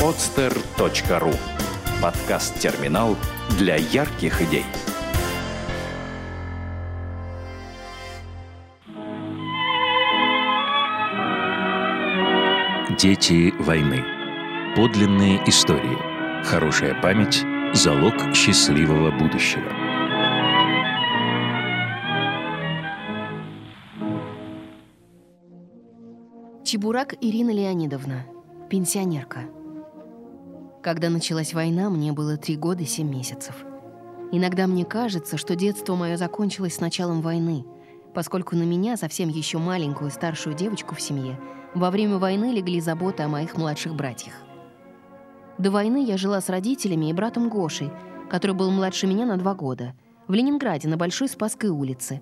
podster.ru Подкаст-терминал для ярких идей. Дети войны. Подлинные истории. Хорошая память – залог счастливого будущего. Чебурак Ирина Леонидовна, пенсионерка. Когда началась война, мне было три года семь месяцев. Иногда мне кажется, что детство мое закончилось с началом войны, поскольку на меня, совсем еще маленькую старшую девочку в семье, во время войны легли заботы о моих младших братьях. До войны я жила с родителями и братом Гошей, который был младше меня на два года, в Ленинграде на Большой Спасской улице.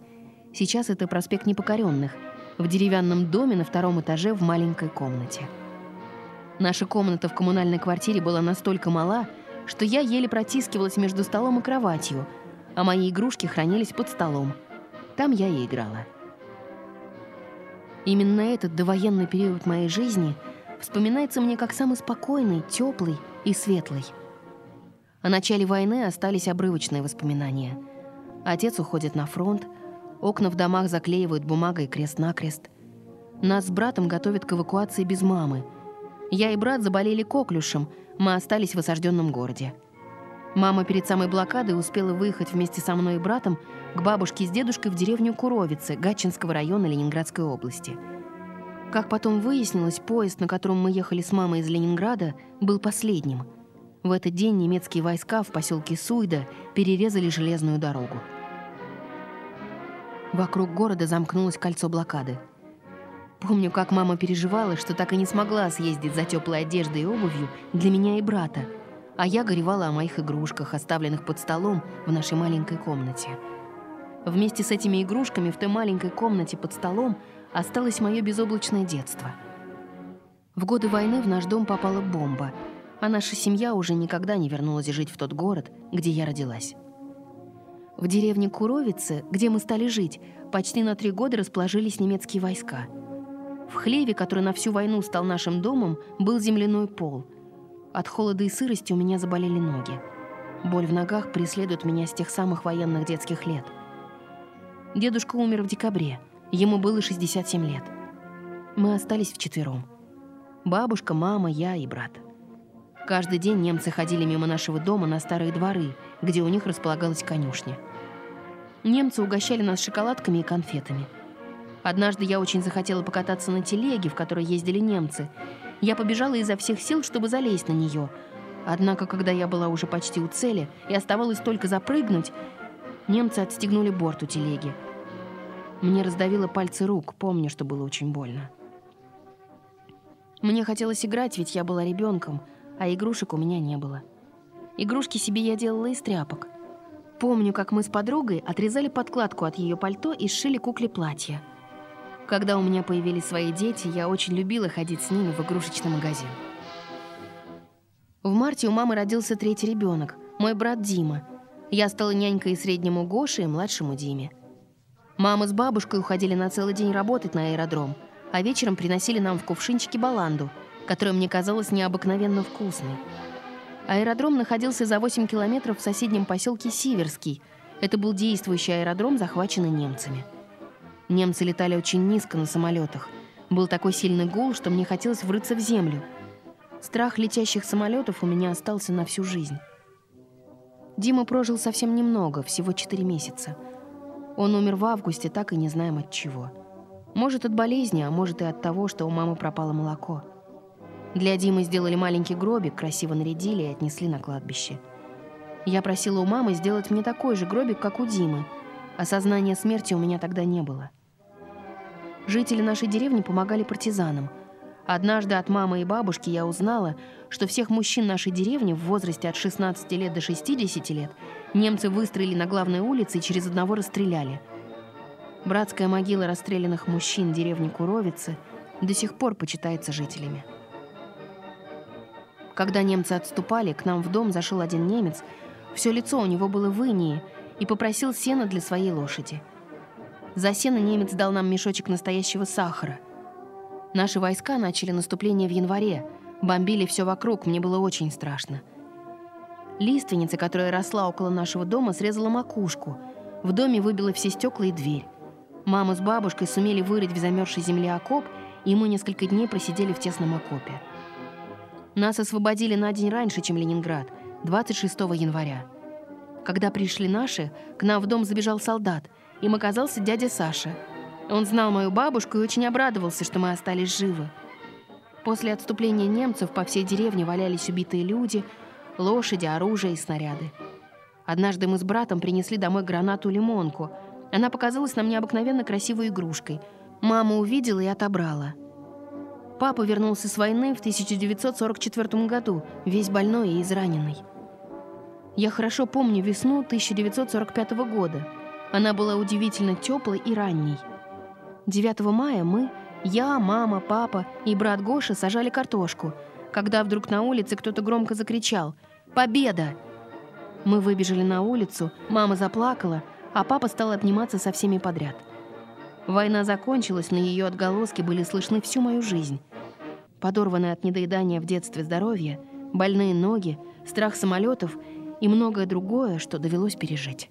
Сейчас это проспект Непокоренных, в деревянном доме на втором этаже в маленькой комнате. Наша комната в коммунальной квартире была настолько мала, что я еле протискивалась между столом и кроватью, а мои игрушки хранились под столом. Там я и играла. Именно этот довоенный период моей жизни вспоминается мне как самый спокойный, теплый и светлый. О начале войны остались обрывочные воспоминания. Отец уходит на фронт, окна в домах заклеивают бумагой крест-накрест. Нас с братом готовят к эвакуации без мамы — я и брат заболели коклюшем, мы остались в осажденном городе. Мама перед самой блокадой успела выехать вместе со мной и братом к бабушке с дедушкой в деревню Куровицы Гатчинского района Ленинградской области. Как потом выяснилось, поезд, на котором мы ехали с мамой из Ленинграда, был последним. В этот день немецкие войска в поселке Суйда перерезали железную дорогу. Вокруг города замкнулось кольцо блокады – Помню, как мама переживала, что так и не смогла съездить за теплой одеждой и обувью для меня и брата, а я горевала о моих игрушках, оставленных под столом в нашей маленькой комнате. Вместе с этими игрушками в той маленькой комнате под столом осталось мое безоблачное детство. В годы войны в наш дом попала бомба, а наша семья уже никогда не вернулась жить в тот город, где я родилась. В деревне Куровице, где мы стали жить, почти на три года расположились немецкие войска — в хлеве, который на всю войну стал нашим домом, был земляной пол. От холода и сырости у меня заболели ноги. Боль в ногах преследует меня с тех самых военных детских лет. Дедушка умер в декабре. Ему было 67 лет. Мы остались вчетвером. Бабушка, мама, я и брат. Каждый день немцы ходили мимо нашего дома на старые дворы, где у них располагалась конюшня. Немцы угощали нас шоколадками и конфетами – Однажды я очень захотела покататься на телеге, в которой ездили немцы. Я побежала изо всех сил, чтобы залезть на нее. Однако, когда я была уже почти у цели и оставалось только запрыгнуть, немцы отстегнули борт у телеги. Мне раздавило пальцы рук, помню, что было очень больно. Мне хотелось играть, ведь я была ребенком, а игрушек у меня не было. Игрушки себе я делала из тряпок. Помню, как мы с подругой отрезали подкладку от ее пальто и сшили кукле платье. Когда у меня появились свои дети, я очень любила ходить с ними в игрушечный магазин. В марте у мамы родился третий ребенок, мой брат Дима. Я стала нянькой среднему Гоше и младшему Диме. Мама с бабушкой уходили на целый день работать на аэродром, а вечером приносили нам в кувшинчике баланду, которая мне казалась необыкновенно вкусной. Аэродром находился за 8 километров в соседнем поселке Сиверский. Это был действующий аэродром, захваченный немцами. Немцы летали очень низко на самолетах. Был такой сильный гул, что мне хотелось врыться в землю. Страх летящих самолетов у меня остался на всю жизнь. Дима прожил совсем немного, всего 4 месяца. Он умер в августе, так и не знаем от чего. Может, от болезни, а может и от того, что у мамы пропало молоко. Для Димы сделали маленький гробик, красиво нарядили и отнесли на кладбище. Я просила у мамы сделать мне такой же гробик, как у Димы. Осознания смерти у меня тогда не было. Жители нашей деревни помогали партизанам. Однажды от мамы и бабушки я узнала, что всех мужчин нашей деревни в возрасте от 16 лет до 60 лет немцы выстроили на главной улице и через одного расстреляли. Братская могила расстрелянных мужчин деревни Куровицы до сих пор почитается жителями. Когда немцы отступали, к нам в дом зашел один немец. Все лицо у него было в инии и попросил сена для своей лошади – за сено немец дал нам мешочек настоящего сахара. Наши войска начали наступление в январе, Бомбили все вокруг, мне было очень страшно. Лиственница, которая росла около нашего дома, срезала макушку. В доме выбила все стекла и дверь. Мама с бабушкой сумели вырыть в замерзшей земле окоп, и мы несколько дней просидели в тесном окопе. Нас освободили на день раньше, чем Ленинград, 26 января. Когда пришли наши, к нам в дом забежал солдат. Им оказался дядя Саша. Он знал мою бабушку и очень обрадовался, что мы остались живы. После отступления немцев по всей деревне валялись убитые люди, лошади, оружие и снаряды. Однажды мы с братом принесли домой гранату-лимонку. Она показалась нам необыкновенно красивой игрушкой. Мама увидела и отобрала. Папа вернулся с войны в 1944 году, весь больной и израненный. Я хорошо помню весну 1945 года. Она была удивительно теплой и ранней. 9 мая мы, я, мама, папа и брат Гоша сажали картошку, когда вдруг на улице кто-то громко закричал «Победа!». Мы выбежали на улицу, мама заплакала, а папа стал обниматься со всеми подряд. Война закончилась, но ее отголоски были слышны всю мою жизнь. Подорванное от недоедания в детстве здоровье, больные ноги, страх самолетов — и многое другое, что довелось пережить.